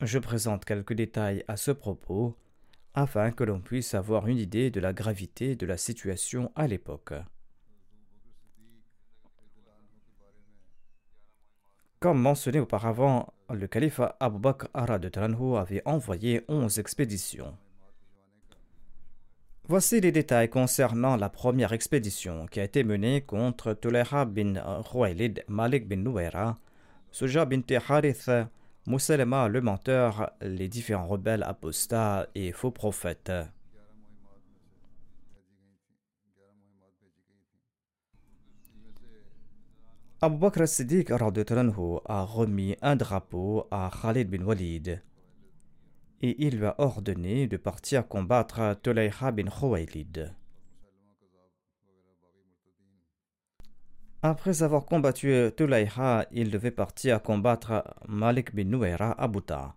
Je présente quelques détails à ce propos afin que l'on puisse avoir une idée de la gravité de la situation à l'époque. Comme mentionné auparavant, le calife Abu Bakr de avait envoyé 11 expéditions. Voici les détails concernant la première expédition qui a été menée contre Tulayha bin Khuwaylid Malik bin Nuwaira, Suja bin Moussalema le menteur, les différents rebelles apostats et faux prophètes. Abu Bakr as-Siddiq a remis un drapeau à Khalid bin Walid et il lui a ordonné de partir combattre Tulayha bin Khuwaylid. Après avoir combattu Tulayha, il devait partir combattre Malik bin Nuwaira à Bouta.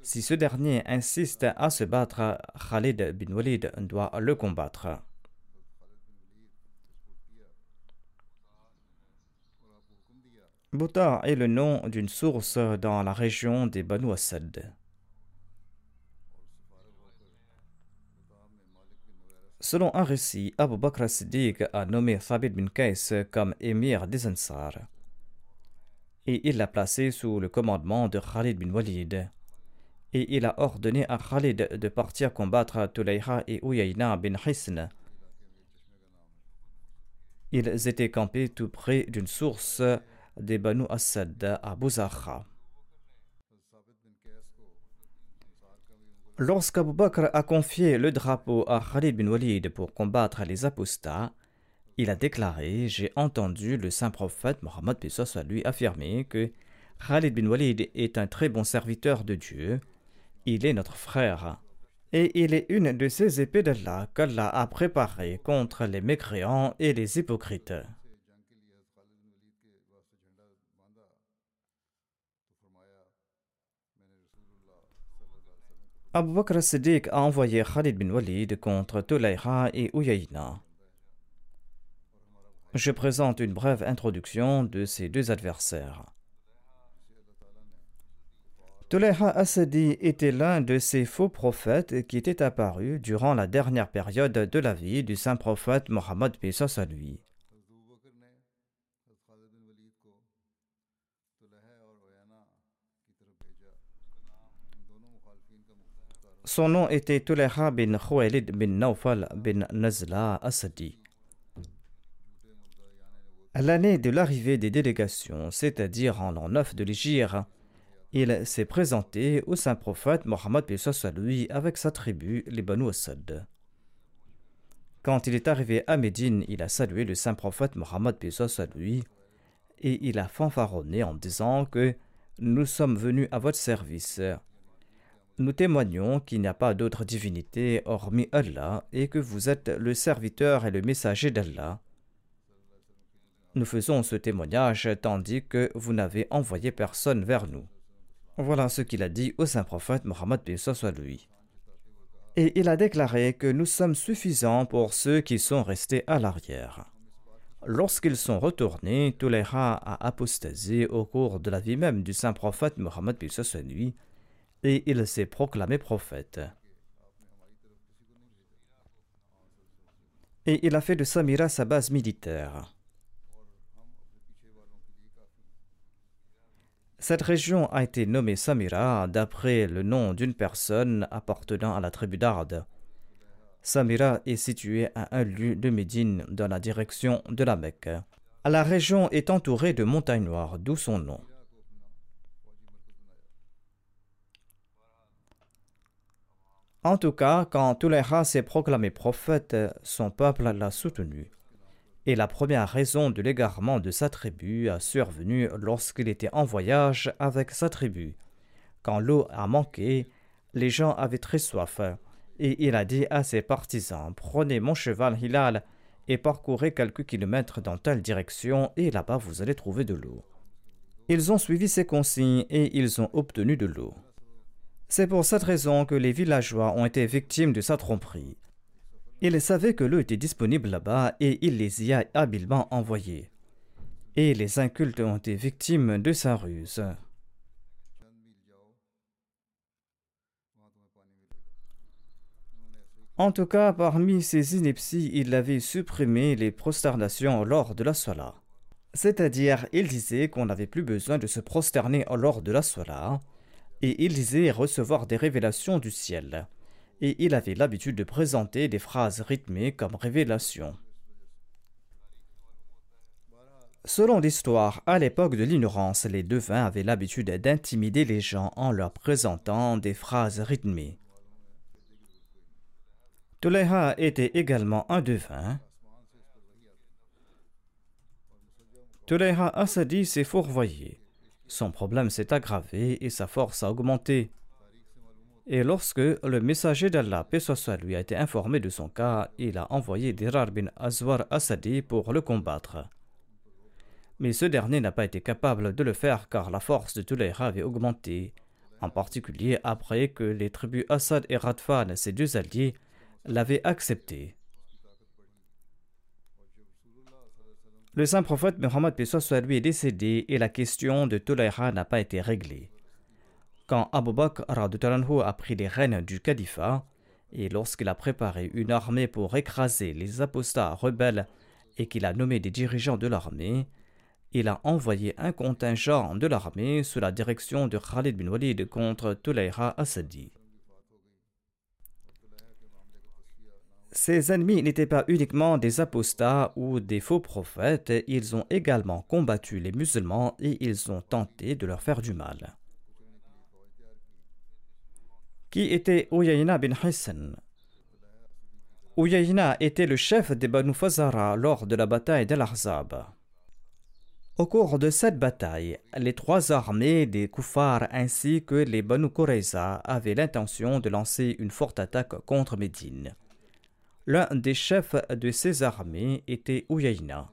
Si ce dernier insiste à se battre, Khalid bin Walid doit le combattre. Bouta est le nom d'une source dans la région des Banu Asad. Selon un récit, Abu Bakr Siddiq a nommé Thabit bin Qais comme émir des Ansar. Et il l'a placé sous le commandement de Khalid bin Walid. Et il a ordonné à Khalid de partir combattre Tulayha et Uyayna bin Hisn. Ils étaient campés tout près d'une source des Banu Asad à Bouzakha. Lorsqu'Abu Bakr a confié le drapeau à Khalid bin Walid pour combattre les apostats, il a déclaré J'ai entendu le saint prophète Mohammed soit lui affirmer que Khalid bin Walid est un très bon serviteur de Dieu, il est notre frère, et il est une de ces épées d'Allah qu'Allah a préparées contre les mécréants et les hypocrites. Abu Bakr Siddiq a envoyé Khalid bin Walid contre Tulayha et Uyayna. Je présente une brève introduction de ces deux adversaires. Tulayha Asadi était l'un de ces faux prophètes qui étaient apparus durant la dernière période de la vie du saint prophète Mohammed. Son nom était Tuleha bin Khuwaylid bin Naufal bin Nazla Asadi. À l'année de l'arrivée des délégations, c'est-à-dire en l'an 9 de l'Égypte, il s'est présenté au saint prophète Mohammed lui avec sa tribu, les Banu Asad. Quand il est arrivé à Médine, il a salué le saint prophète Mohammed lui et il a fanfaronné en disant que nous sommes venus à votre service nous témoignons qu'il n'y a pas d'autre divinité hormis Allah et que vous êtes le serviteur et le messager d'Allah. Nous faisons ce témoignage tandis que vous n'avez envoyé personne vers nous. Voilà ce qu'il a dit au saint prophète Mohammed soit lui. Et il a déclaré que nous sommes suffisants pour ceux qui sont restés à l'arrière. Lorsqu'ils sont retournés, Touleha a apostasé au cours de la vie même du saint prophète Mohammed lui, et il s'est proclamé prophète. Et il a fait de Samira sa base militaire. Cette région a été nommée Samira d'après le nom d'une personne appartenant à la tribu d'Ard. Samira est située à un lieu de Médine dans la direction de la Mecque. La région est entourée de montagnes noires, d'où son nom. En tout cas, quand Touleha s'est proclamé prophète, son peuple l'a soutenu et la première raison de l'égarement de sa tribu a survenu lorsqu'il était en voyage avec sa tribu. Quand l'eau a manqué, les gens avaient très soif, et il a dit à ses partisans Prenez mon cheval Hilal et parcourez quelques kilomètres dans telle direction, et là-bas vous allez trouver de l'eau. Ils ont suivi ses consignes et ils ont obtenu de l'eau. C'est pour cette raison que les villageois ont été victimes de sa tromperie. Il savait que l'eau était disponible là-bas et il les y a habilement envoyés. Et les incultes ont été victimes de sa ruse. En tout cas, parmi ses inepties, il avait supprimé les prosternations lors de la sola. C'est-à-dire, il disait qu'on n'avait plus besoin de se prosterner lors de la sola, et il disait recevoir des révélations du ciel et il avait l'habitude de présenter des phrases rythmées comme révélation. Selon l'histoire, à l'époque de l'ignorance, les devins avaient l'habitude d'intimider les gens en leur présentant des phrases rythmées. Tuleha était également un devin. Tuleha Asadi s'est fourvoyé. Son problème s'est aggravé et sa force a augmenté. Et lorsque le messager d'Allah, paix lui, a été informé de son cas, il a envoyé Dirar bin Azwar Asadi pour le combattre. Mais ce dernier n'a pas été capable de le faire car la force de Tulayra avait augmenté, en particulier après que les tribus Assad et Radfan, ses deux alliés, l'avaient accepté. Le saint prophète Muhammad lui est décédé et la question de Tulayra n'a pas été réglée quand Abu Bakr a pris les rênes du califat et lorsqu'il a préparé une armée pour écraser les apostats rebelles et qu'il a nommé des dirigeants de l'armée, il a envoyé un contingent de l'armée sous la direction de Khalid bin Walid contre Tulayha Asadi. Ces ennemis n'étaient pas uniquement des apostats ou des faux prophètes, ils ont également combattu les musulmans et ils ont tenté de leur faire du mal qui était Uyayna bin Hisn. Uyayna était le chef des Banu Fazara lors de la bataille d'Al-Ahzab. Au cours de cette bataille, les trois armées des Koufars ainsi que les Banu Qurayza avaient l'intention de lancer une forte attaque contre Médine. L'un des chefs de ces armées était Uyayna.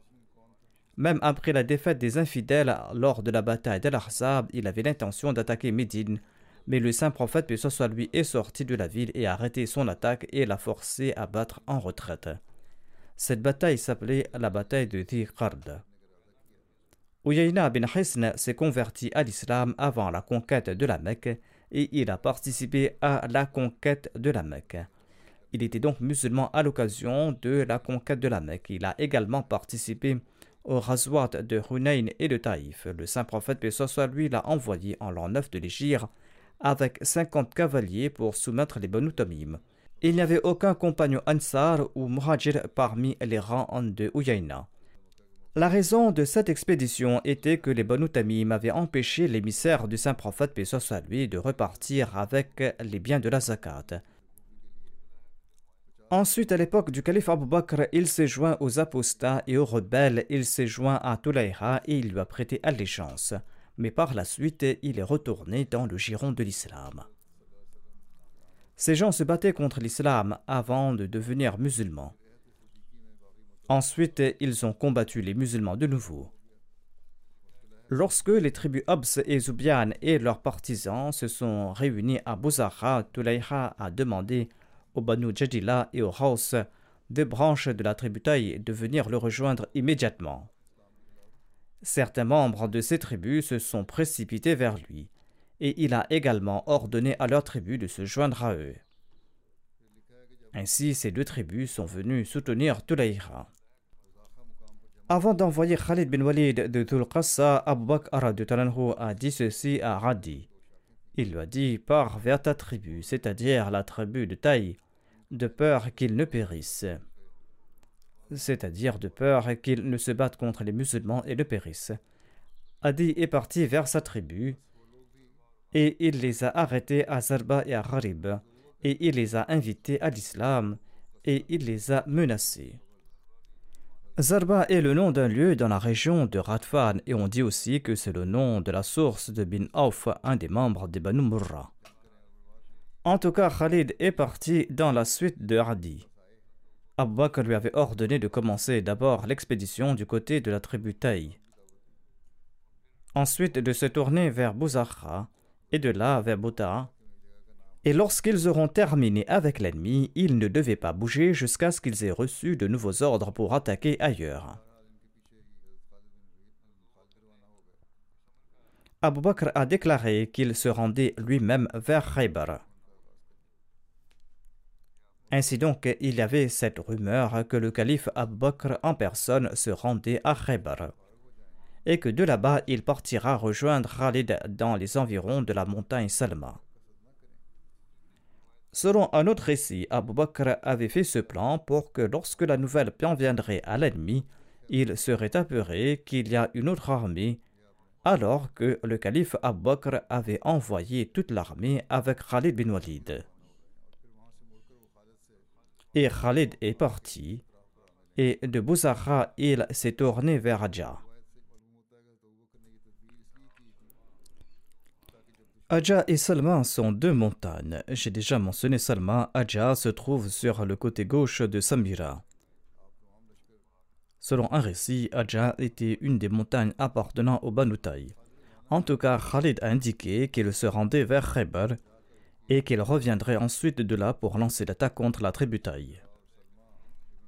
Même après la défaite des infidèles lors de la bataille d'Al-Ahzab, il avait l'intention d'attaquer Médine mais le saint prophète, puis soit lui, est sorti de la ville et a arrêté son attaque et l'a forcé à battre en retraite. Cette bataille s'appelait la bataille de Dhiqard. Uyayna bin Hisn s'est converti à l'islam avant la conquête de la Mecque et il a participé à la conquête de la Mecque. Il était donc musulman à l'occasion de la conquête de la Mecque. Il a également participé au Razwat de Hunayn et de Taïf. Le saint prophète, puis soit lui, l'a envoyé en l'an 9 de l'Égypte avec 50 cavaliers pour soumettre les Banu Tamim. Il n'y avait aucun compagnon Ansar ou Muhajir parmi les rangs de Uyayna. La raison de cette expédition était que les Banu Tamim avaient empêché l'émissaire du saint prophète soit lui de repartir avec les biens de la zakat. Ensuite, à l'époque du calife Abu Bakr, il s'est joint aux apostats et aux rebelles, il s'est joint à Tulayha et il lui a prêté allégeance mais par la suite il est retourné dans le giron de l'islam. Ces gens se battaient contre l'islam avant de devenir musulmans. Ensuite, ils ont combattu les musulmans de nouveau. Lorsque les tribus Abs et Zubian et leurs partisans se sont réunis à Bouzara, Tulayha a demandé aux Banu Jadila et aux Haus, deux branches de la tribu Taï, de venir le rejoindre immédiatement. Certains membres de ces tribus se sont précipités vers lui, et il a également ordonné à leur tribu de se joindre à eux. Ainsi, ces deux tribus sont venues soutenir Tulayha. Avant d'envoyer Khalid bin Walid de Tulqassa, Abu Bakr a dit ceci à Radi. Il lui a dit Pars vers ta tribu, c'est-à-dire la tribu de Taï, de peur qu'il ne périsse. C'est-à-dire de peur qu'il ne se batte contre les musulmans et ne périsse. Adi est parti vers sa tribu et il les a arrêtés à Zarba et à Gharib et il les a invités à l'islam et il les a menacés. Zarba est le nom d'un lieu dans la région de Radfan et on dit aussi que c'est le nom de la source de Bin Auf, un des membres des Banu Murra. En tout cas, Khalid est parti dans la suite de Hadi. Abu Bakr lui avait ordonné de commencer d'abord l'expédition du côté de la tribu Taï, ensuite de se tourner vers Bouzakha et de là vers Bouta, et lorsqu'ils auront terminé avec l'ennemi, ils ne devaient pas bouger jusqu'à ce qu'ils aient reçu de nouveaux ordres pour attaquer ailleurs. Abu Bakr a déclaré qu'il se rendait lui-même vers Khaybar. Ainsi donc, il y avait cette rumeur que le calife Abu Bakr en personne se rendait à Khaybar et que de là-bas il partira rejoindre Khalid dans les environs de la montagne Salma. Selon un autre récit, Abu Bakr avait fait ce plan pour que lorsque la nouvelle viendrait à l'ennemi, il serait apeuré qu'il y a une autre armée, alors que le calife Abu Bakr avait envoyé toute l'armée avec Khalid bin Walid. Et Khalid est parti, et de Bouzara, il s'est tourné vers Adja. Adja et Salma sont deux montagnes. J'ai déjà mentionné Salma. Adja se trouve sur le côté gauche de Samira. Selon un récit, Adja était une des montagnes appartenant au Banutaï. En tout cas, Khalid a indiqué qu'il se rendait vers Khaybar et qu'il reviendrait ensuite de là pour lancer l'attaque contre la tribu Taï.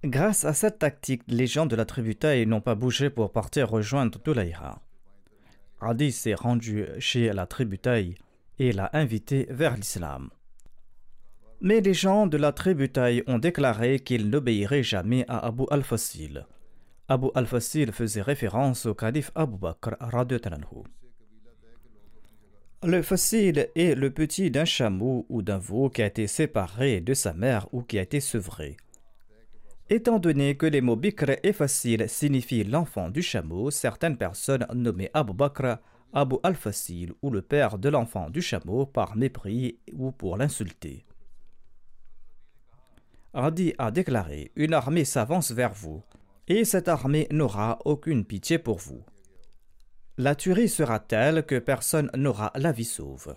Grâce à cette tactique, les gens de la tribu Taï n'ont pas bougé pour partir rejoindre Tulaïra. Adi s'est rendu chez la tribu Taï et l'a invité vers l'islam. Mais les gens de la tribu Taï ont déclaré qu'ils n'obéiraient jamais à Abu al-Fasil. Abu al-Fasil faisait référence au calife Abu Bakr Le Fasil est le petit d'un chameau ou d'un veau qui a été séparé de sa mère ou qui a été sevré. Étant donné que les mots Bikr et Fasil signifient l'enfant du chameau, certaines personnes nommées Abu Bakr Abu al-Fasil ou le père de l'enfant du chameau par mépris ou pour l'insulter. Adi a déclaré Une armée s'avance vers vous, et cette armée n'aura aucune pitié pour vous. La tuerie sera telle que personne n'aura la vie sauve.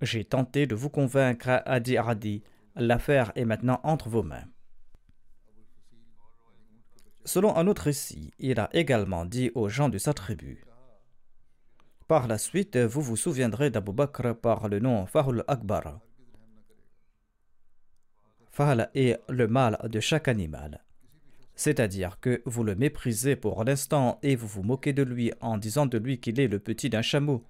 J'ai tenté de vous convaincre, a dit Adi. L'affaire est maintenant entre vos mains. Selon un autre récit, il a également dit aux gens de sa tribu par la suite, vous vous souviendrez d'Abu Bakr par le nom Fahul Akbar. Fahl est le mal de chaque animal. C'est-à-dire que vous le méprisez pour l'instant et vous vous moquez de lui en disant de lui qu'il est le petit d'un chameau,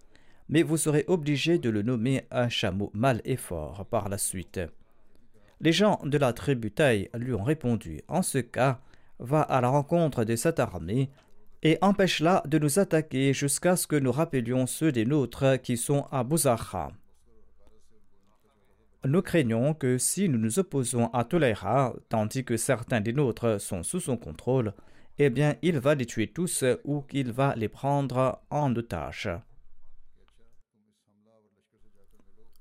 mais vous serez obligé de le nommer un chameau mal et fort par la suite. Les gens de la tribu Taï lui ont répondu En ce cas, va à la rencontre de cette armée et empêche-la de nous attaquer jusqu'à ce que nous rappelions ceux des nôtres qui sont à Bouzakha. Nous craignons que si nous nous opposons à Toleha, tandis que certains des nôtres sont sous son contrôle, eh bien il va les tuer tous ou qu'il va les prendre en otage.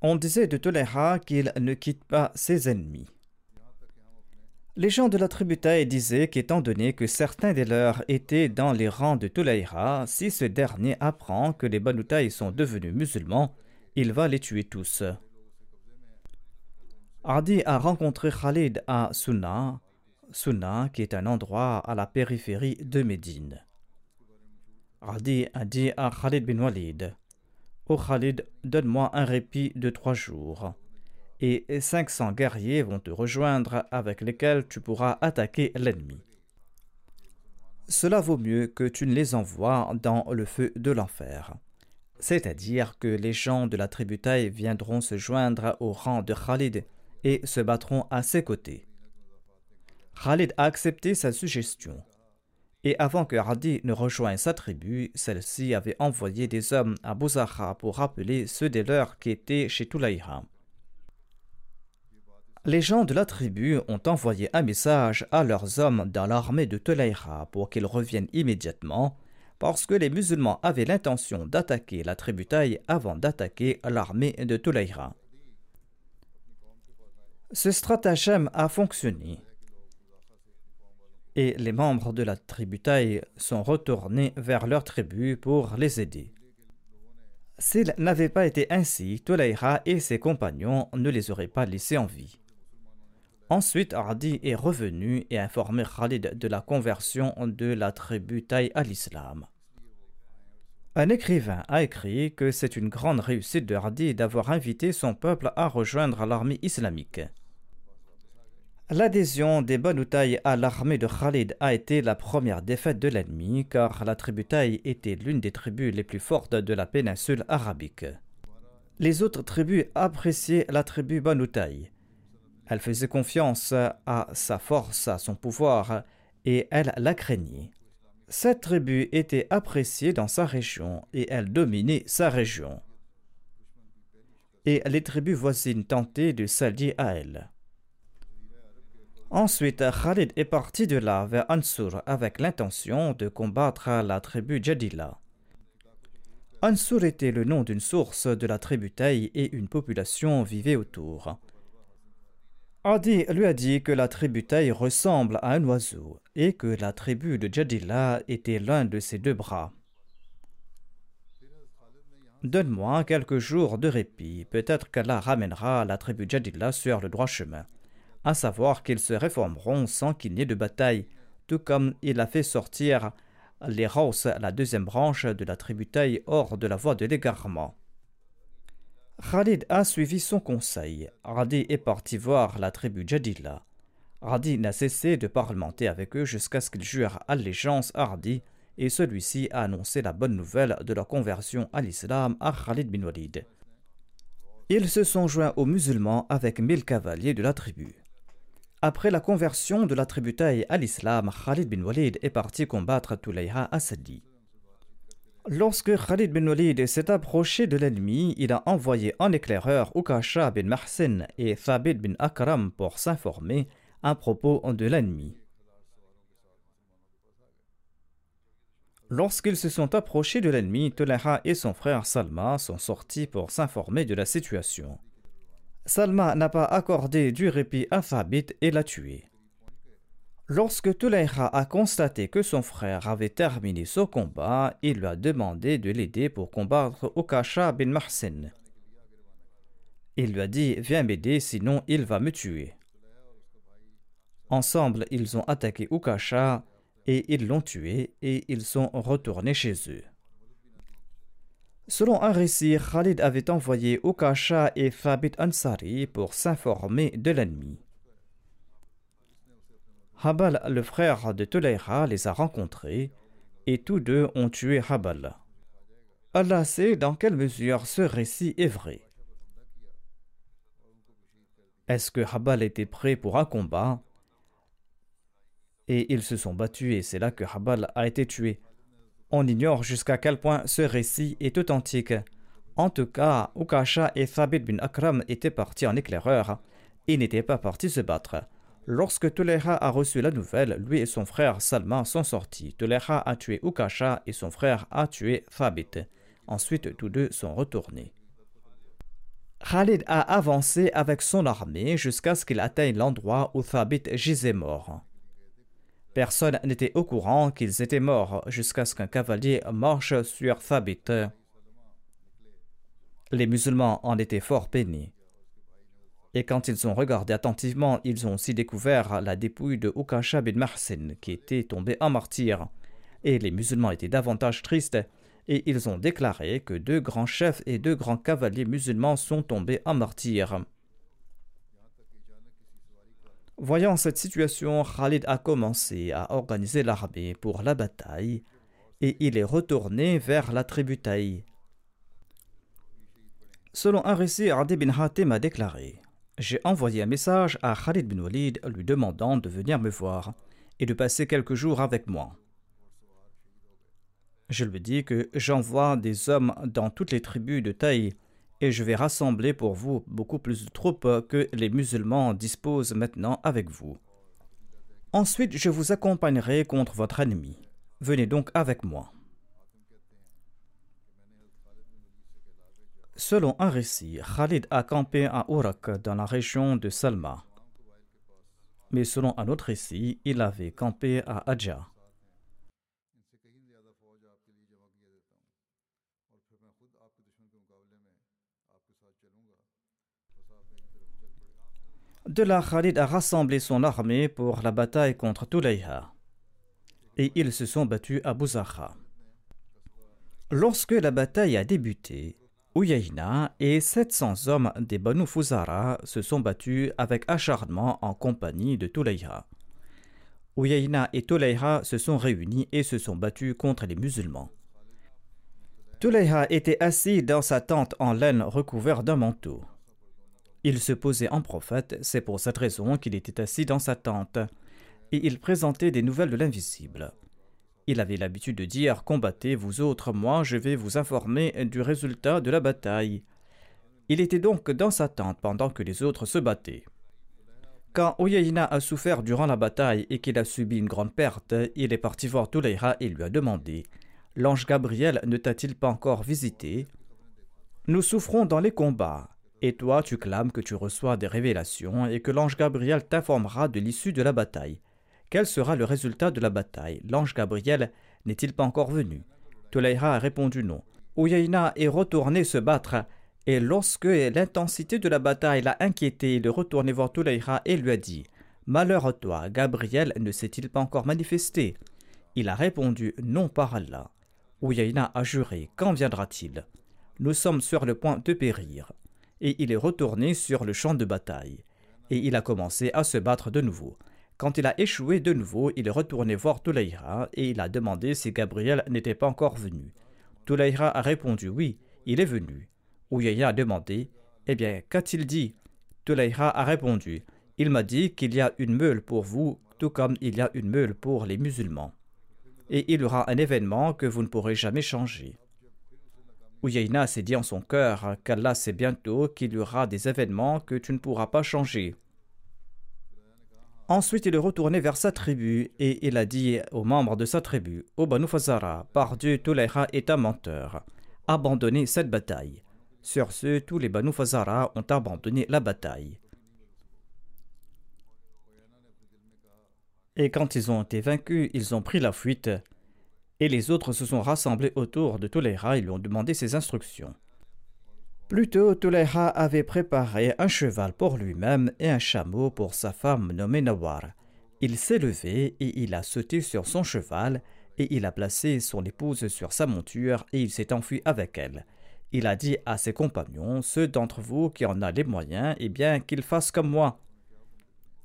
On disait de Toleha qu'il ne quitte pas ses ennemis. Les gens de la tribu Taï disaient qu'étant donné que certains des leurs étaient dans les rangs de Tulaïra, si ce dernier apprend que les Banutaï sont devenus musulmans, il va les tuer tous. Adi a rencontré Khalid à Sunna, Sunna qui est un endroit à la périphérie de Médine. Radi a dit à Khalid bin Walid Ô Khalid, donne-moi un répit de trois jours, et 500 guerriers vont te rejoindre avec lesquels tu pourras attaquer l'ennemi. Cela vaut mieux que tu ne les envoies dans le feu de l'enfer. C'est-à-dire que les gens de la tribu Taï viendront se joindre au rang de Khalid et se battront à ses côtés. Khalid a accepté sa suggestion. Et avant que Hadi ne rejoigne sa tribu, celle-ci avait envoyé des hommes à Bouzaha pour rappeler ceux des leurs qui étaient chez Tulaïha. Les gens de la tribu ont envoyé un message à leurs hommes dans l'armée de Tulaïha pour qu'ils reviennent immédiatement, parce que les musulmans avaient l'intention d'attaquer la tribu avant d'attaquer l'armée de Tulaïha. Ce stratagème a fonctionné et les membres de la tribu sont retournés vers leur tribu pour les aider. S'il n'avait pas été ainsi, Tolaïra et ses compagnons ne les auraient pas laissés en vie. Ensuite, Ardi est revenu et a informé Khalid de la conversion de la tribu Taï à l'islam. Un écrivain a écrit que c'est une grande réussite de Hardi d'avoir invité son peuple à rejoindre l'armée islamique. L'adhésion des Banu à l'armée de Khalid a été la première défaite de l'ennemi car la tribu Taï était l'une des tribus les plus fortes de la péninsule arabique. Les autres tribus appréciaient la tribu Banu Elle faisait confiance à sa force, à son pouvoir, et elle la craignait. Cette tribu était appréciée dans sa région et elle dominait sa région. Et les tribus voisines tentaient de s'allier à elle. Ensuite, Khalid est parti de là vers Ansur avec l'intention de combattre la tribu Jadila. Ansur était le nom d'une source de la tribu Taï et une population vivait autour. Adi lui a dit que la tribu Taï ressemble à un oiseau et que la tribu de Jadila était l'un de ses deux bras. Donne-moi quelques jours de répit, peut-être qu'Allah ramènera la tribu Jadila sur le droit chemin à savoir qu'ils se réformeront sans qu'il n'y ait de bataille, tout comme il a fait sortir les Raus, la deuxième branche de la tribu hors de la voie de l'égarement. Khalid a suivi son conseil. Radi est parti voir la tribu Jadila. Radi n'a cessé de parlementer avec eux jusqu'à ce qu'ils jurent allégeance à Radi, et celui-ci a annoncé la bonne nouvelle de leur conversion à l'islam à Khalid bin Walid. Ils se sont joints aux musulmans avec mille cavaliers de la tribu. Après la conversion de la tribu Taï à l'islam, Khalid bin Walid est parti combattre Tulayha à Sadi. Lorsque Khalid bin Walid s'est approché de l'ennemi, il a envoyé en éclaireur Ukasha bin Mahsin et Thabit bin Akram pour s'informer à propos de l'ennemi. Lorsqu'ils se sont approchés de l'ennemi, Tulayha et son frère Salma sont sortis pour s'informer de la situation. Salma n'a pas accordé du répit à Thabit et l'a tué. Lorsque Tulayha a constaté que son frère avait terminé son combat, il lui a demandé de l'aider pour combattre Ukasha bin Mahsin. Il lui a dit Viens m'aider, sinon il va me tuer. Ensemble, ils ont attaqué Ukasha et ils l'ont tué et ils sont retournés chez eux. Selon un récit, Khalid avait envoyé Ukasha et Fabit Ansari pour s'informer de l'ennemi. Habal, le frère de Tulayha, les a rencontrés et tous deux ont tué Habal. Allah sait dans quelle mesure ce récit est vrai. Est-ce que Habal était prêt pour un combat? Et ils se sont battus et c'est là que Habal a été tué. On ignore jusqu'à quel point ce récit est authentique. En tout cas, Ukasha et Thabit bin Akram étaient partis en éclaireur et n'étaient pas partis se battre. Lorsque Tuleha a reçu la nouvelle, lui et son frère Salman sont sortis. Tuleha a tué Ukasha et son frère a tué Thabit. Ensuite, tous deux sont retournés. Khalid a avancé avec son armée jusqu'à ce qu'il atteigne l'endroit où Thabit gisait mort. Personne n'était au courant qu'ils étaient morts jusqu'à ce qu'un cavalier marche sur Thabit. Les musulmans en étaient fort peignés. Et quand ils ont regardé attentivement, ils ont aussi découvert la dépouille de Ukasha bin Mahsin qui était tombé en martyr. et les musulmans étaient davantage tristes, et ils ont déclaré que deux grands chefs et deux grands cavaliers musulmans sont tombés en martyrs. Voyant cette situation, Khalid a commencé à organiser l'armée pour la bataille et il est retourné vers la tribu Taï. Selon un récit, Adi bin Hatim a déclaré J'ai envoyé un message à Khalid bin Walid lui demandant de venir me voir et de passer quelques jours avec moi. Je lui dis que j'envoie des hommes dans toutes les tribus de Taï et je vais rassembler pour vous beaucoup plus de troupes que les musulmans disposent maintenant avec vous. Ensuite, je vous accompagnerai contre votre ennemi. Venez donc avec moi. Selon un récit, Khalid a campé à Ourak dans la région de Salma. Mais selon un autre récit, il avait campé à Adja. De là, Khalid a rassemblé son armée pour la bataille contre Tulayha. Et ils se sont battus à Bouzakha. Lorsque la bataille a débuté, Uyayna et 700 hommes des Banu Fuzara se sont battus avec acharnement en compagnie de Tulayha. Uyayna et Tulayha se sont réunis et se sont battus contre les musulmans. Tulayha était assis dans sa tente en laine recouverte d'un manteau. Il se posait en prophète, c'est pour cette raison qu'il était assis dans sa tente, et il présentait des nouvelles de l'invisible. Il avait l'habitude de dire Combattez vous autres, moi je vais vous informer du résultat de la bataille. Il était donc dans sa tente pendant que les autres se battaient. Quand Oyeina a souffert durant la bataille et qu'il a subi une grande perte, il est parti voir Touleira et lui a demandé L'ange Gabriel ne t'a-t-il pas encore visité Nous souffrons dans les combats. Et toi, tu clames que tu reçois des révélations et que l'ange Gabriel t'informera de l'issue de la bataille. Quel sera le résultat de la bataille? L'ange Gabriel n'est-il pas encore venu? Tolaïra a répondu non. Ouyaïna est retourné se battre, et lorsque l'intensité de la bataille l'a inquiété, il est retourné voir Tolaïra et lui a dit Malheur à toi, Gabriel ne s'est-il pas encore manifesté? Il a répondu Non par Allah. Ouyaïna a juré Quand viendra-t-il? Nous sommes sur le point de périr et il est retourné sur le champ de bataille. Et il a commencé à se battre de nouveau. Quand il a échoué de nouveau, il est retourné voir Touleïra et il a demandé si Gabriel n'était pas encore venu. Touleïra a répondu oui, il est venu. Ouyaya a demandé Eh bien, qu'a-t-il dit? Touleïra a répondu Il m'a dit qu'il y a une meule pour vous, tout comme il y a une meule pour les musulmans. Et il y aura un événement que vous ne pourrez jamais changer. Uyayna s'est dit en son cœur qu'Allah sait bientôt qu'il y aura des événements que tu ne pourras pas changer. Ensuite, il est retourné vers sa tribu et il a dit aux membres de sa tribu Ô Banu Fazara, par Dieu, Touleha est un menteur. Abandonnez cette bataille. Sur ce, tous les Banu Fazara ont abandonné la bataille. Et quand ils ont été vaincus, ils ont pris la fuite et les autres se sont rassemblés autour de Toleha et lui ont demandé ses instructions. Plutôt, Toleha avait préparé un cheval pour lui-même et un chameau pour sa femme nommée Nawar. Il s'est levé et il a sauté sur son cheval et il a placé son épouse sur sa monture et il s'est enfui avec elle. Il a dit à ses compagnons, ceux d'entre vous qui en a les moyens, eh bien qu'ils fassent comme moi.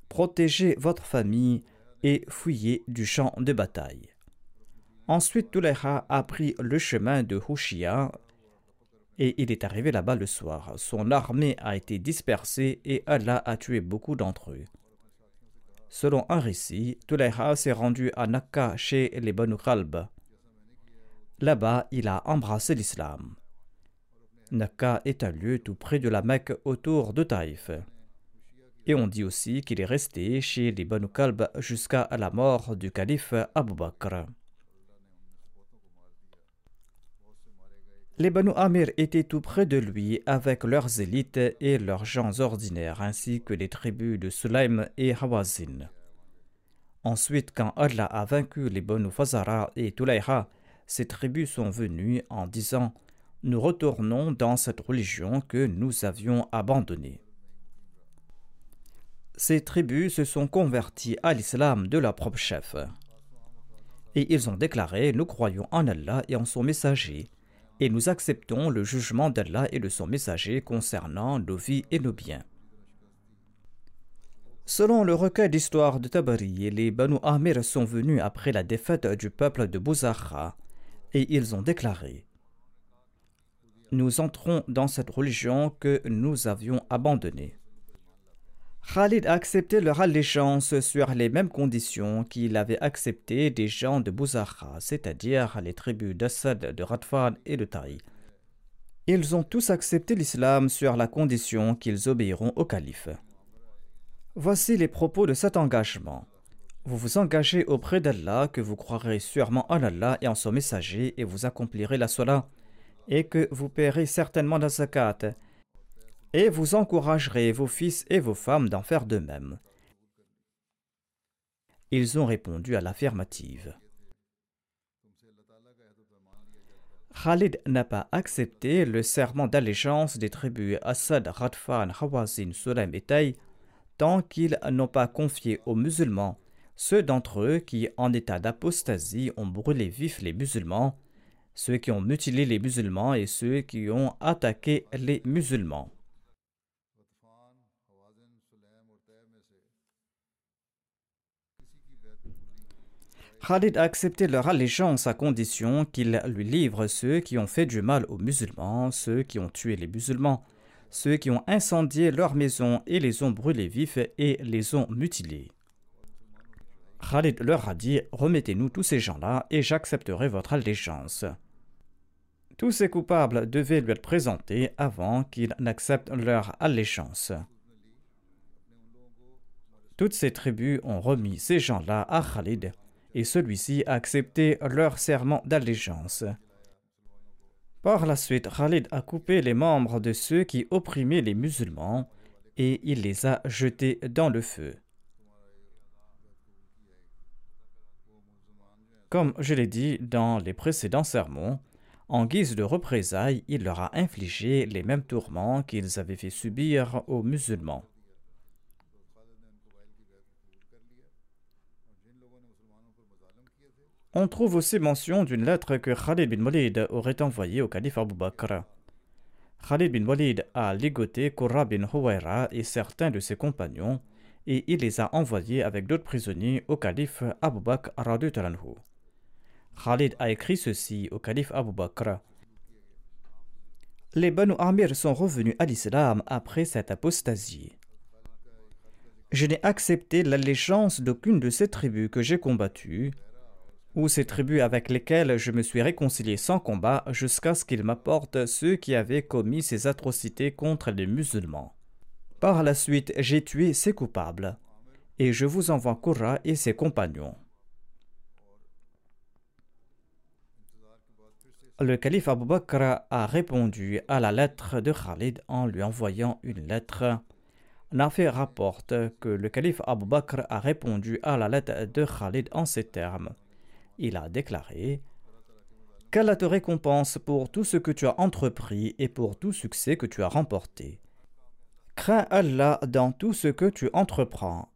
Protégez votre famille et fuyez du champ de bataille. Ensuite, Touleha a pris le chemin de Hushia et il est arrivé là-bas le soir. Son armée a été dispersée et Allah a tué beaucoup d'entre eux. Selon un récit, Touleha s'est rendu à Nakka chez les Banu Khalb. Là-bas, il a embrassé l'islam. Nakka est un lieu tout près de la Mecque autour de Taïf. Et on dit aussi qu'il est resté chez les Banu Kalb jusqu'à la mort du calife Abu Bakr. Les Banu Amir étaient tout près de lui avec leurs élites et leurs gens ordinaires, ainsi que les tribus de Sulaim et Hawazin. Ensuite, quand Allah a vaincu les Banu Fazara et Tulayha, ces tribus sont venues en disant Nous retournons dans cette religion que nous avions abandonnée. Ces tribus se sont converties à l'islam de leur propre chef. Et ils ont déclaré Nous croyons en Allah et en son messager, et nous acceptons le jugement d'Allah et de son messager concernant nos vies et nos biens. Selon le recueil d'histoire de Tabari, les Banu Amir sont venus après la défaite du peuple de Bouzara et ils ont déclaré Nous entrons dans cette religion que nous avions abandonnée. Khalid a accepté leur allégeance sur les mêmes conditions qu'il avait accepté des gens de Bouzara, c'est-à-dire les tribus d'Assad, de Radfan et de Taï. Ils ont tous accepté l'islam sur la condition qu'ils obéiront au calife. Voici les propos de cet engagement. Vous vous engagez auprès d'Allah que vous croirez sûrement en Allah et en son messager et vous accomplirez la salat et que vous paierez certainement la zakat et vous encouragerez vos fils et vos femmes d'en faire de même. Ils ont répondu à l'affirmative. Khalid n'a pas accepté le serment d'allégeance des tribus Assad, Radfan, Hawazin, Sulaim et Taï tant qu'ils n'ont pas confié aux musulmans ceux d'entre eux qui, en état d'apostasie, ont brûlé vifs les musulmans, ceux qui ont mutilé les musulmans et ceux qui ont attaqué les musulmans. Khalid a accepté leur allégeance à condition qu'ils lui livrent ceux qui ont fait du mal aux musulmans, ceux qui ont tué les musulmans, ceux qui ont incendié leurs maisons et les ont brûlés vifs et les ont mutilés. Khalid leur a dit Remettez-nous tous ces gens-là et j'accepterai votre allégeance. Tous ces coupables devaient lui être présentés avant qu'ils n'acceptent leur allégeance. Toutes ces tribus ont remis ces gens-là à Khalid et celui-ci a accepté leur serment d'allégeance. Par la suite, Khalid a coupé les membres de ceux qui opprimaient les musulmans et il les a jetés dans le feu. Comme je l'ai dit dans les précédents sermons, en guise de représailles, il leur a infligé les mêmes tourments qu'ils avaient fait subir aux musulmans. On trouve aussi mention d'une lettre que Khalid bin Walid aurait envoyée au calife Abu Bakr. Khalid bin Walid a ligoté Qurra bin Huwaira et certains de ses compagnons et il les a envoyés avec d'autres prisonniers au calife Abu Bakr Khalid a écrit ceci au calife Abu Bakr. Les Banu Amir sont revenus à l'islam après cette apostasie. Je n'ai accepté l'allégeance d'aucune de ces tribus que j'ai combattues ou ces tribus avec lesquelles je me suis réconcilié sans combat jusqu'à ce qu'ils m'apportent ceux qui avaient commis ces atrocités contre les musulmans. Par la suite, j'ai tué ces coupables, et je vous envoie Koura et ses compagnons. Le calife Abu Bakr a répondu à la lettre de Khalid en lui envoyant une lettre. Nafi rapporte que le calife Abu Bakr a répondu à la lettre de Khalid en ces termes il a déclaré Qu'Allah te récompense pour tout ce que tu as entrepris et pour tout succès que tu as remporté. Crains Allah dans tout ce que tu entreprends.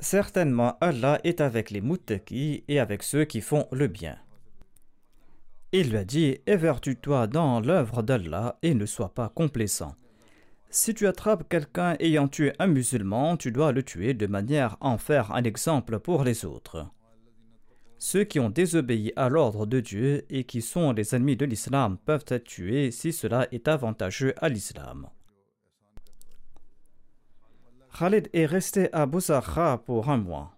Certainement, Allah est avec les muttaqis et avec ceux qui font le bien. Il lui a dit Évertue-toi dans l'œuvre d'Allah et ne sois pas complaisant. Si tu attrapes quelqu'un ayant tué un musulman, tu dois le tuer de manière à en faire un exemple pour les autres. Ceux qui ont désobéi à l'ordre de Dieu et qui sont les ennemis de l'islam peuvent être tués si cela est avantageux à l'islam. Khalid est resté à Boussakha pour un mois.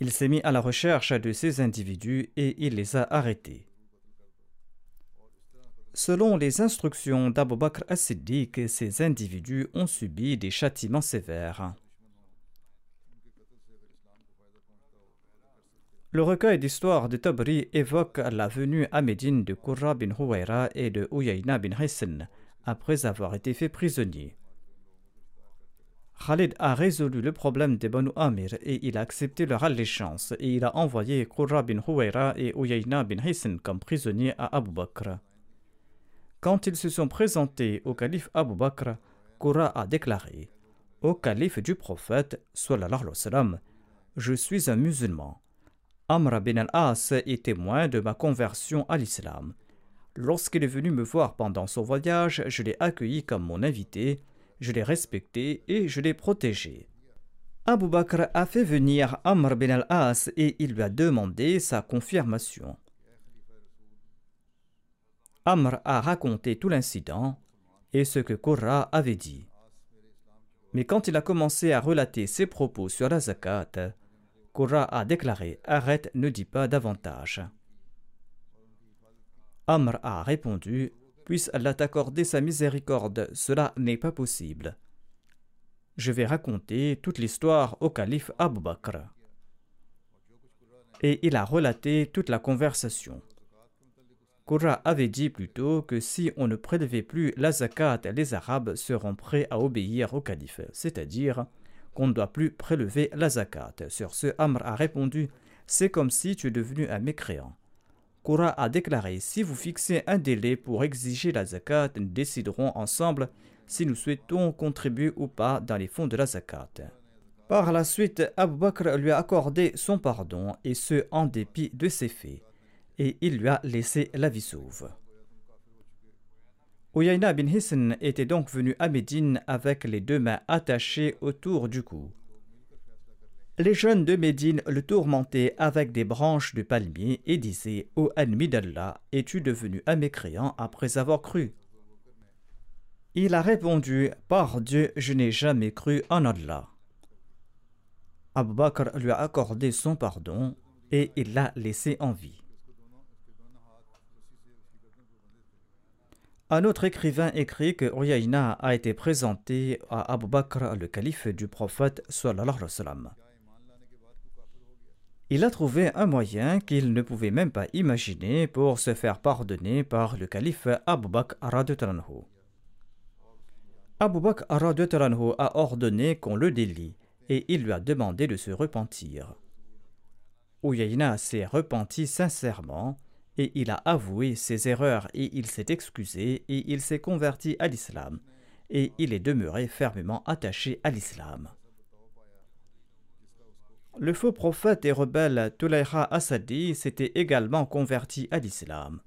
Il s'est mis à la recherche de ces individus et il les a arrêtés. Selon les instructions d'Abu Bakr as-Siddiq, ces individus ont subi des châtiments sévères. Le recueil d'histoire de Tabri évoque la venue à Médine de Qurra bin Huwaira et de Uyayna bin Hisn après avoir été fait prisonniers. Khalid a résolu le problème des Banu Amir et il a accepté leur allégeance et il a envoyé Qurra bin Huwaira et Uyayna bin Hisn comme prisonniers à Abu Bakr. Quand ils se sont présentés au calife Abu Bakr, Koura a déclaré Au calife du prophète, sallam, je suis un musulman. Amr bin al-As est témoin de ma conversion à l'islam. Lorsqu'il est venu me voir pendant son voyage, je l'ai accueilli comme mon invité, je l'ai respecté et je l'ai protégé. Abu Bakr a fait venir Amr bin al-As et il lui a demandé sa confirmation. Amr a raconté tout l'incident et ce que Korra avait dit. Mais quand il a commencé à relater ses propos sur la zakat, Korra a déclaré Arrête, ne dis pas davantage. Amr a répondu Puisse Allah t'accorder sa miséricorde, cela n'est pas possible. Je vais raconter toute l'histoire au calife Abu Bakr. Et il a relaté toute la conversation. Koura avait dit plutôt que si on ne prélevait plus la zakat, les Arabes seront prêts à obéir au calife, c'est-à-dire qu'on ne doit plus prélever la zakat. Sur ce, Amr a répondu C'est comme si tu es devenu un mécréant. Koura a déclaré Si vous fixez un délai pour exiger la zakat, nous déciderons ensemble si nous souhaitons contribuer ou pas dans les fonds de la zakat. Par la suite, Abu Bakr lui a accordé son pardon, et ce en dépit de ses faits, et il lui a laissé la vie sauve. Uyayna bin Hisn était donc venu à Médine avec les deux mains attachées autour du cou. Les jeunes de Médine le tourmentaient avec des branches de palmier et disaient Ô ennemi d'Allah, es-tu devenu un mécréant après avoir cru? Il a répondu Par Dieu, je n'ai jamais cru en Allah. Abu Bakr lui a accordé son pardon et il l'a laissé en vie. Un autre écrivain écrit que Uyayna a été présenté à Abu Bakr, le calife du prophète sallallahu Il a trouvé un moyen qu'il ne pouvait même pas imaginer pour se faire pardonner par le calife Abu Bakr radhiyallahu Abu Bakr a ordonné qu'on le délie et il lui a demandé de se repentir. Uyayna s'est repenti sincèrement et il a avoué ses erreurs et il s'est excusé et il s'est converti à l'islam et il est demeuré fermement attaché à l'islam. Le faux prophète et rebelle Tulayha Asadi s'était également converti à l'islam.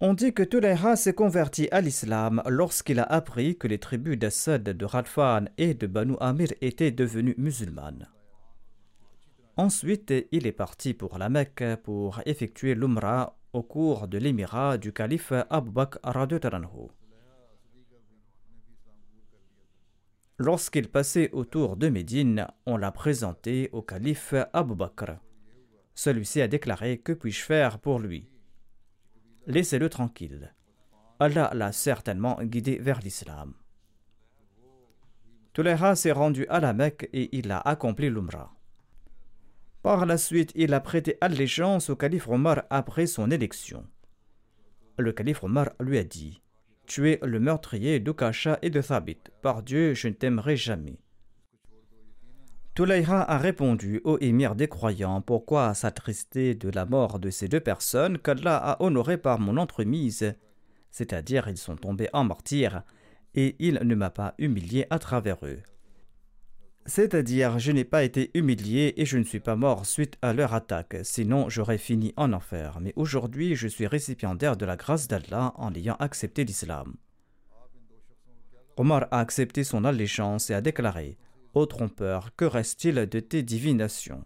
On dit que Tulayha s'est converti à l'islam lorsqu'il a appris que les tribus d'Assad, de Radfan et de Banu Amir étaient devenues musulmanes. Ensuite, il est parti pour la Mecque pour effectuer l'Umrah au cours de l'émirat du calife Abu Bakr Lorsqu'il passait autour de Médine, on l'a présenté au calife Abu Bakr. Celui-ci a déclaré Que puis-je faire pour lui? Laissez-le tranquille. Allah l'a certainement guidé vers l'islam. Touleha s'est rendu à la Mecque et il a accompli l'Umrah. Par la suite, il a prêté allégeance au calife Omar après son élection. Le calife Omar lui a dit Tu es le meurtrier d'Ukasha et de Thabit. Par Dieu, je ne t'aimerai jamais. Toulayha a répondu au émir des croyants Pourquoi s'attrister de la mort de ces deux personnes qu'Allah a honorées par mon entremise? C'est-à-dire, ils sont tombés en martyr et il ne m'a pas humilié à travers eux. C'est-à-dire, je n'ai pas été humilié et je ne suis pas mort suite à leur attaque, sinon j'aurais fini en enfer. Mais aujourd'hui, je suis récipiendaire de la grâce d'Allah en ayant accepté l'islam. Omar a accepté son allégeance et a déclaré Ô trompeur, que reste-t-il de tes divinations?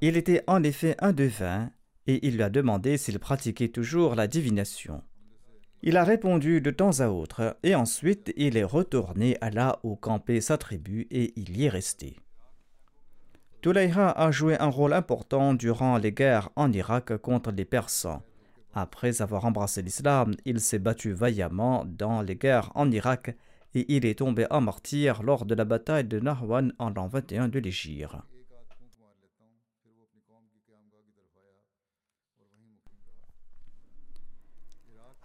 Il était en effet un devin et il lui a demandé s'il pratiquait toujours la divination. Il a répondu de temps à autre, et ensuite il est retourné à là où campait sa tribu et il y est resté. Toulayha a joué un rôle important durant les guerres en Irak contre les Persans. Après avoir embrassé l'islam, il s'est battu vaillamment dans les guerres en Irak et il est tombé en martyr lors de la bataille de Nahwan en l'an 21 de l'Égypte.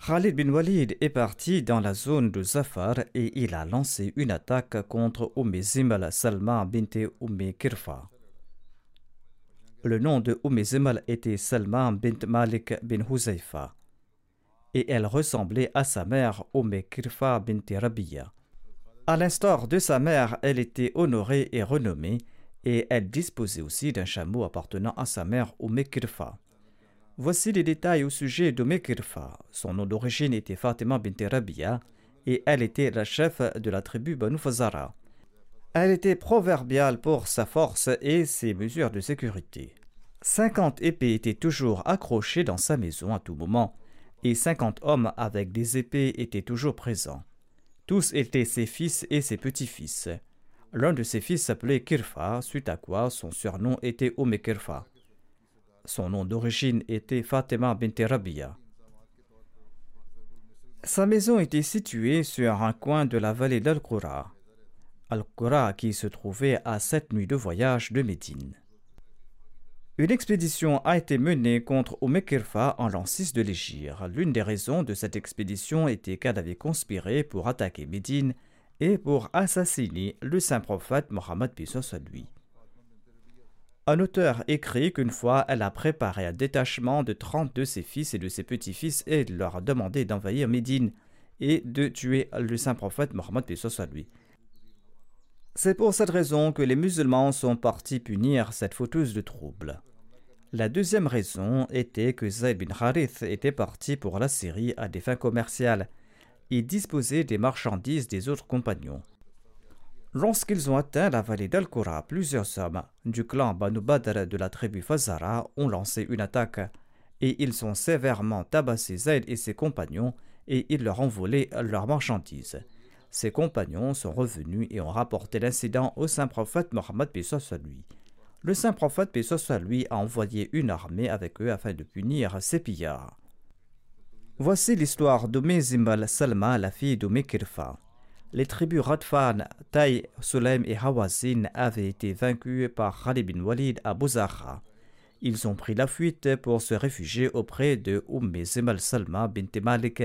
Khalid bin Walid est parti dans la zone de Zafar et il a lancé une attaque contre Umm Zimal Salma bint Umm Kirfa. Le nom de Umm Zimal était Salma bint Malik bin Huzaifa. et elle ressemblait à sa mère Umm Kirfa bint Rabia. À l'instar de sa mère, elle était honorée et renommée, et elle disposait aussi d'un chameau appartenant à sa mère Umm Kirfa. Voici les détails au sujet d'Umm Kirfa. Son nom d'origine était Fatima bint Rabia, et elle était la chef de la tribu Banu Fazara. Elle était proverbiale pour sa force et ses mesures de sécurité. Cinquante épées étaient toujours accrochées dans sa maison à tout moment, et cinquante hommes avec des épées étaient toujours présents. Tous étaient ses fils et ses petits-fils. L'un de ses fils s'appelait Kirfa, suite à quoi son surnom était Ome Kirfa. Son nom d'origine était Fatima bint Rabia. Sa maison était située sur un coin de la vallée d'Al-Qura. Al-Qura qui se trouvait à sept nuits de voyage de Médine. Une expédition a été menée contre Omekirfa en l'an 6 de l'Égypte. L'une des raisons de cette expédition était qu'elle avait conspiré pour attaquer Médine et pour assassiner le saint prophète Mohammed lui. Un auteur écrit qu'une fois elle a préparé un détachement de 30 de ses fils et de ses petits-fils et leur a demandé d'envahir Médine et de tuer le saint prophète Mohammed à lui. C'est pour cette raison que les musulmans sont partis punir cette fauteuse de troubles. La deuxième raison était que Zayd bin Harith était parti pour la Syrie à des fins commerciales et disposait des marchandises des autres compagnons. Lorsqu'ils ont atteint la vallée d'Al-Qura, plusieurs hommes du clan Banu Badr de la tribu Fazara ont lancé une attaque et ils ont sévèrement tabassé Zayd et ses compagnons et ils leur ont volé leurs marchandises. Ses compagnons sont revenus et ont rapporté l'incident au saint prophète Mohammed lui. Le saint prophète, lui, a envoyé une armée avec eux afin de punir ces pillards. Voici l'histoire d'Umm Salma, la fille d'Umm Kirfa. Les tribus Radfan, Taï, Sulaim et Hawazin avaient été vaincus par Khalid bin Walid à Bouzara. Ils ont pris la fuite pour se réfugier auprès de Umm Salma bint Malik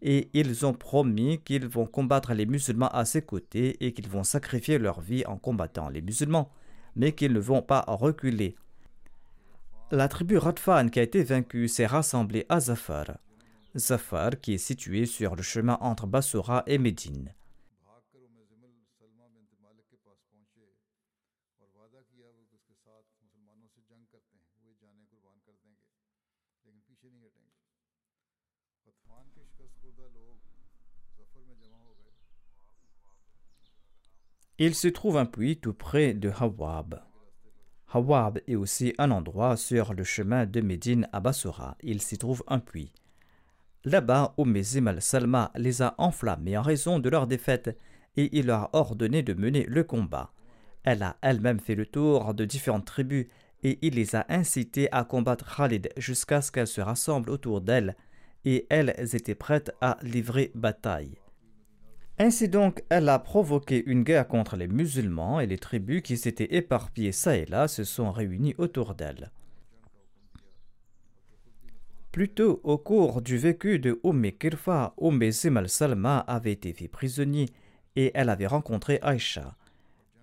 et ils ont promis qu'ils vont combattre les musulmans à ses côtés et qu'ils vont sacrifier leur vie en combattant les musulmans mais qu'ils ne vont pas reculer. La tribu Radfan qui a été vaincue s'est rassemblée à Zafar. Zafar qui est situé sur le chemin entre Bassora et Médine. Il se trouve un puits tout près de Hawab. Hawab est aussi un endroit sur le chemin de Médine à Bassora. Il s'y trouve un puits. Là-bas, Oumezim al-Salma les a enflammés en raison de leur défaite et il leur a ordonné de mener le combat. Elle a elle-même fait le tour de différentes tribus et il les a incités à combattre Khalid jusqu'à ce qu'elles se rassemblent autour d'elle et elles étaient prêtes à livrer bataille. Ainsi donc, elle a provoqué une guerre contre les musulmans et les tribus qui s'étaient éparpillées ça et là se sont réunies autour d'elle. Plutôt au cours du vécu de Umm Kirfa, Umm al-Salma avait été fait prisonnier et elle avait rencontré Aïcha.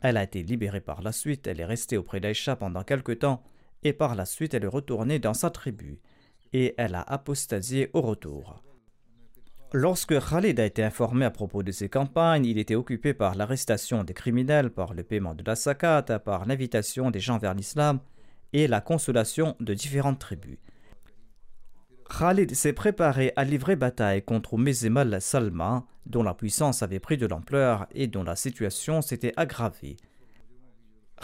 Elle a été libérée par la suite, elle est restée auprès d'Aïcha pendant quelque temps et par la suite elle est retournée dans sa tribu et elle a apostasié au retour. Lorsque Khalid a été informé à propos de ses campagnes, il était occupé par l'arrestation des criminels, par le paiement de la zakat, par l'invitation des gens vers l'islam et la consolation de différentes tribus. Khalid s'est préparé à livrer bataille contre Mezemal Salma, dont la puissance avait pris de l'ampleur et dont la situation s'était aggravée.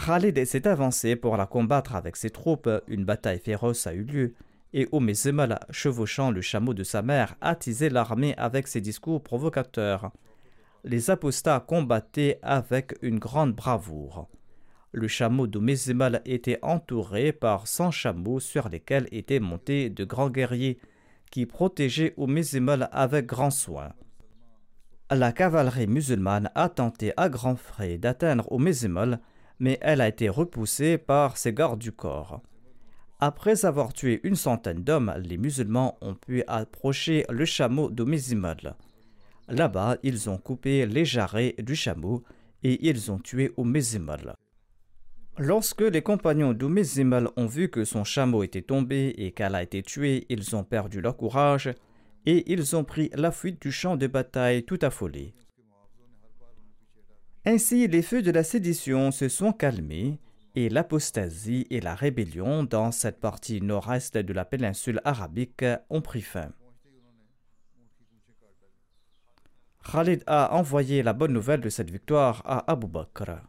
Khalid s'est avancé pour la combattre avec ses troupes, une bataille féroce a eu lieu, et Omezemal, chevauchant le chameau de sa mère, attisait l'armée avec ses discours provocateurs. Les apostats combattaient avec une grande bravoure. Le chameau d'Omezemal était entouré par cent chameaux sur lesquels étaient montés de grands guerriers qui protégeaient Omezemal avec grand soin. La cavalerie musulmane a tenté à grands frais d'atteindre Omezemal, mais elle a été repoussée par ses gardes du corps. Après avoir tué une centaine d'hommes, les musulmans ont pu approcher le chameau d'Omezimal. Là-bas, ils ont coupé les jarrets du chameau et ils ont tué Omezimal. Lorsque les compagnons d'Omezimal ont vu que son chameau était tombé et qu'elle a été tuée, ils ont perdu leur courage et ils ont pris la fuite du champ de bataille tout affolés. Ainsi, les feux de la sédition se sont calmés et l'apostasie et la rébellion dans cette partie nord-est de la péninsule arabique ont pris fin. Khalid a envoyé la bonne nouvelle de cette victoire à Abu Bakr.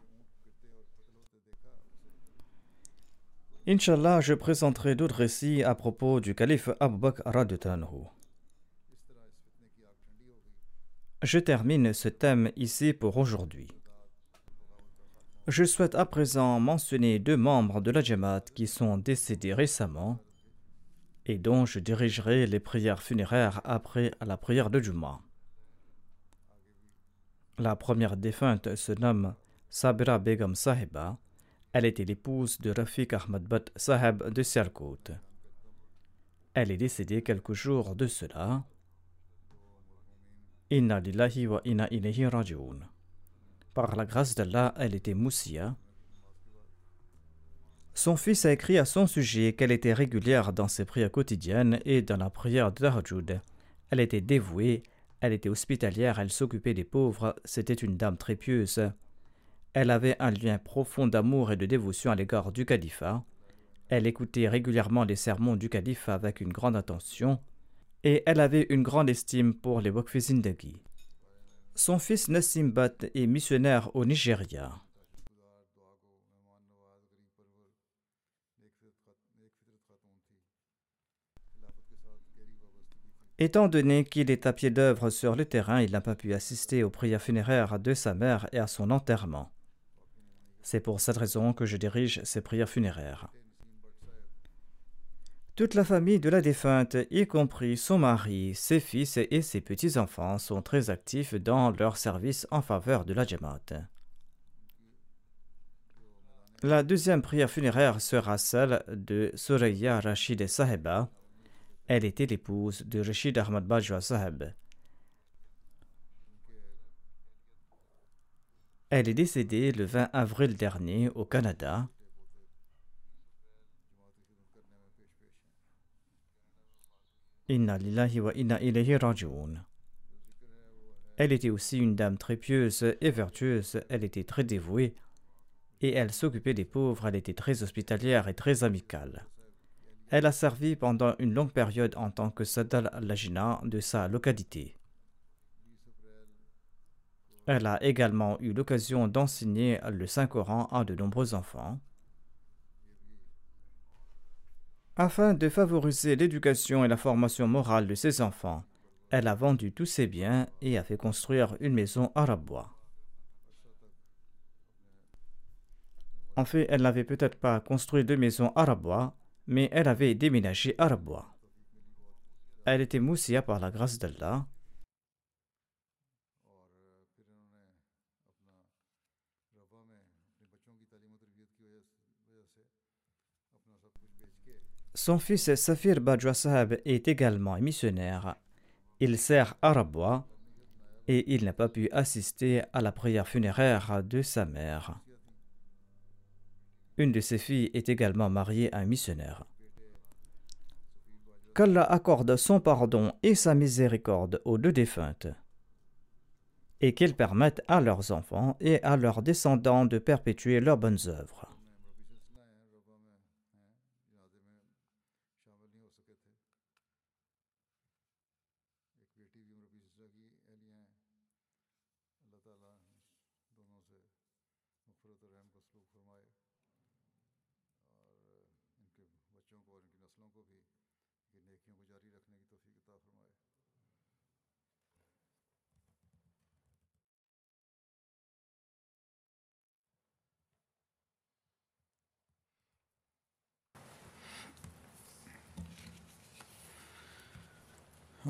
Inch'Allah, je présenterai d'autres récits à propos du calife Abu Bakr Je termine ce thème ici pour aujourd'hui. Je souhaite à présent mentionner deux membres de la Jamaat qui sont décédés récemment et dont je dirigerai les prières funéraires après la prière de Juma. La première défunte se nomme Sabira Begum Sahiba. Elle était l'épouse de Rafiq Ahmad Bat Sahib de Sialkot. Elle est décédée quelques jours de cela. Inna wa inna ilayhi raji'un. Par la grâce d'Allah, elle était moussia. Son fils a écrit à son sujet qu'elle était régulière dans ses prières quotidiennes et dans la prière de. Elle était dévouée, elle était hospitalière, elle s'occupait des pauvres, c'était une dame très pieuse. Elle avait un lien profond d'amour et de dévotion à l'égard du califat. Elle écoutait régulièrement les sermons du calife avec une grande attention et elle avait une grande estime pour les Wokfizindagi. Son fils Nassim Bat est missionnaire au Nigeria. Étant donné qu'il est à pied d'œuvre sur le terrain, il n'a pas pu assister aux prières funéraires de sa mère et à son enterrement. C'est pour cette raison que je dirige ces prières funéraires. Toute la famille de la défunte, y compris son mari, ses fils et ses petits-enfants, sont très actifs dans leur service en faveur de la Jamaat. La deuxième prière funéraire sera celle de Suraya Rashid Saheba. Elle était l'épouse de Rashid Ahmad Bajwa Saheb. Elle est décédée le 20 avril dernier au Canada Inna wa inna. Elle était aussi une dame très pieuse et vertueuse, elle était très dévouée et elle s'occupait des pauvres, elle était très hospitalière et très amicale. Elle a servi pendant une longue période en tant que Sadal de sa localité. Elle a également eu l'occasion d'enseigner le Saint-Coran à de nombreux enfants. Afin de favoriser l'éducation et la formation morale de ses enfants, elle a vendu tous ses biens et a fait construire une maison à bois. En fait, elle n'avait peut-être pas construit deux maisons à bois, mais elle avait déménagé à bois. Elle était moussia par la grâce d'Allah Son fils Safir Bajwa Sahab est également missionnaire. Il sert à Rabwa et il n'a pas pu assister à la prière funéraire de sa mère. Une de ses filles est également mariée à un missionnaire. Qu'Allah accorde son pardon et sa miséricorde aux deux défuntes, et qu'il permette à leurs enfants et à leurs descendants de perpétuer leurs bonnes œuvres.